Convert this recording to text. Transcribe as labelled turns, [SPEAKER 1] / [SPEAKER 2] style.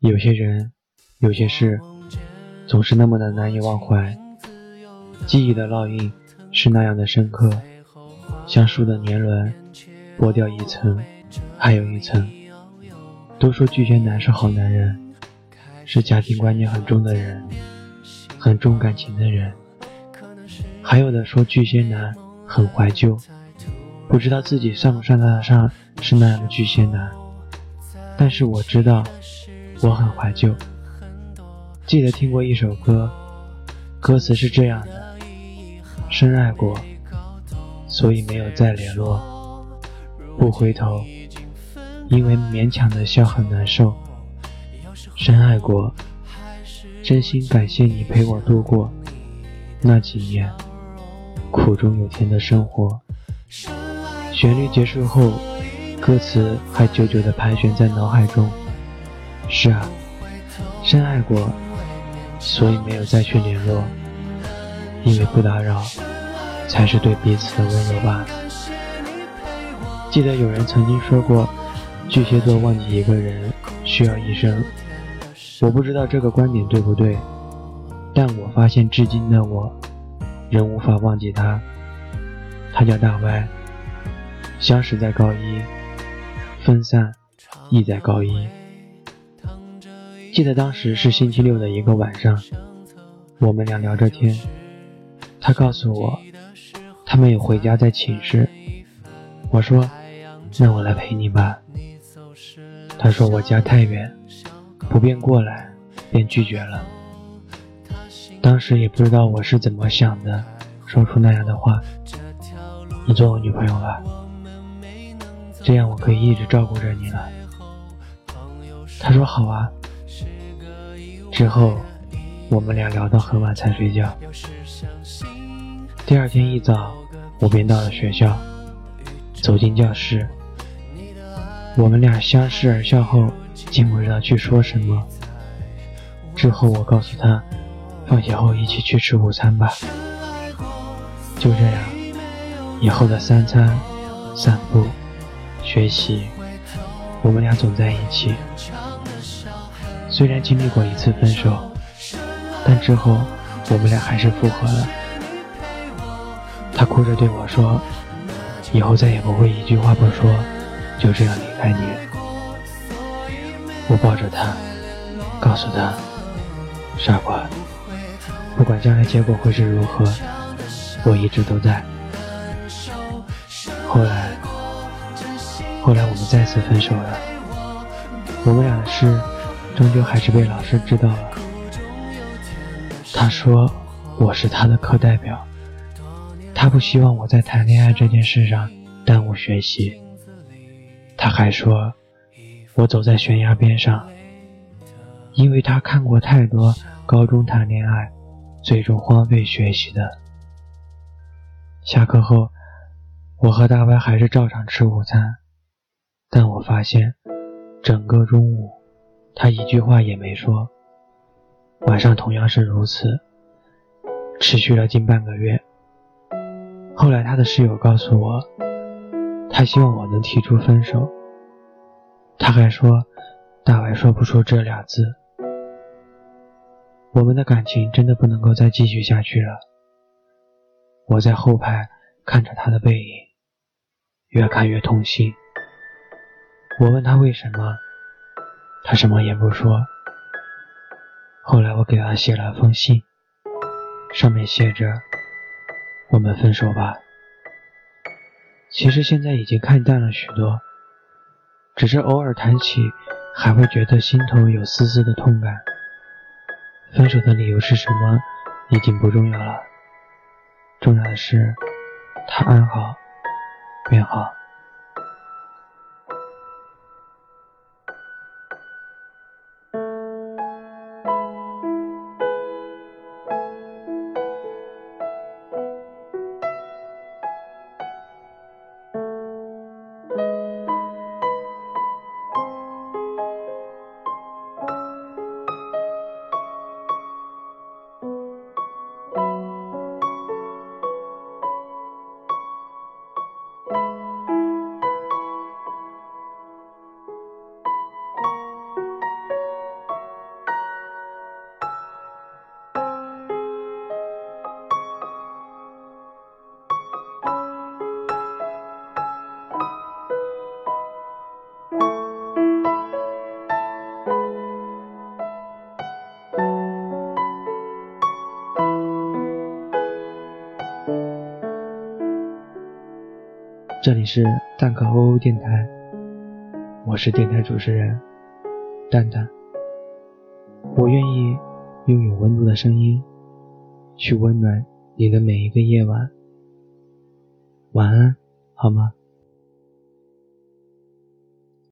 [SPEAKER 1] 有些人，有些事，总是那么的难以忘怀。记忆的烙印是那样的深刻，像树的年轮，剥掉一层，还有一层。都说巨蟹男是好男人，是家庭观念很重的人，很重感情的人。还有的说巨蟹男很怀旧，不知道自己算不算得上是那样的巨蟹男。但是我知道。我很怀旧，记得听过一首歌，歌词是这样的：深爱过，所以没有再联络；不回头，因为勉强的笑很难受；深爱过，真心感谢你陪我度过那几年苦中有甜的生活。旋律结束后，歌词还久久地盘旋在脑海中。是啊，深爱过，所以没有再去联络，因为不打扰，才是对彼此的温柔吧。记得有人曾经说过，巨蟹座忘记一个人需要一生。我不知道这个观点对不对，但我发现至今的我，仍无法忘记他。他叫大歪，相识在高一，分散亦在高一。记得当时是星期六的一个晚上，我们俩聊着天，他告诉我他没有回家在寝室。我说那我来陪你吧。他说我家太远，不便过来，便拒绝了。当时也不知道我是怎么想的，说出那样的话。你做我女朋友吧，这样我可以一直照顾着你了。他说好啊。之后，我们俩聊到很晚才睡觉。第二天一早，我便到了学校，走进教室。我们俩相视而笑后，竟不知道去说什么。之后，我告诉他，放学后一起去吃午餐吧。就这样，以后的三餐、散步、学习，我们俩总在一起。虽然经历过一次分手，但之后我们俩还是复合了。他哭着对我说：“以后再也不会一句话不说，就这样离开你。”我抱着他，告诉他：“傻瓜，不管将来结果会是如何，我一直都在。”后来，后来我们再次分手了。我们俩的事。终究还是被老师知道了。他说我是他的课代表，他不希望我在谈恋爱这件事上耽误学习。他还说我走在悬崖边上，因为他看过太多高中谈恋爱最终荒废学习的。下课后，我和大歪还是照常吃午餐，但我发现整个中午。他一句话也没说。晚上同样是如此，持续了近半个月。后来他的室友告诉我，他希望我能提出分手。他还说，大伟说不出这俩字。我们的感情真的不能够再继续下去了。我在后排看着他的背影，越看越痛心。我问他为什么。他什么也不说。后来我给他写了封信，上面写着：“我们分手吧。”其实现在已经看淡了许多，只是偶尔谈起，还会觉得心头有丝丝的痛感。分手的理由是什么，已经不重要了，重要的是他安好，便好。这里是蛋壳 O O 电台，我是电台主持人蛋蛋。我愿意用有温度的声音去温暖你的每一个夜晚。晚安，好吗？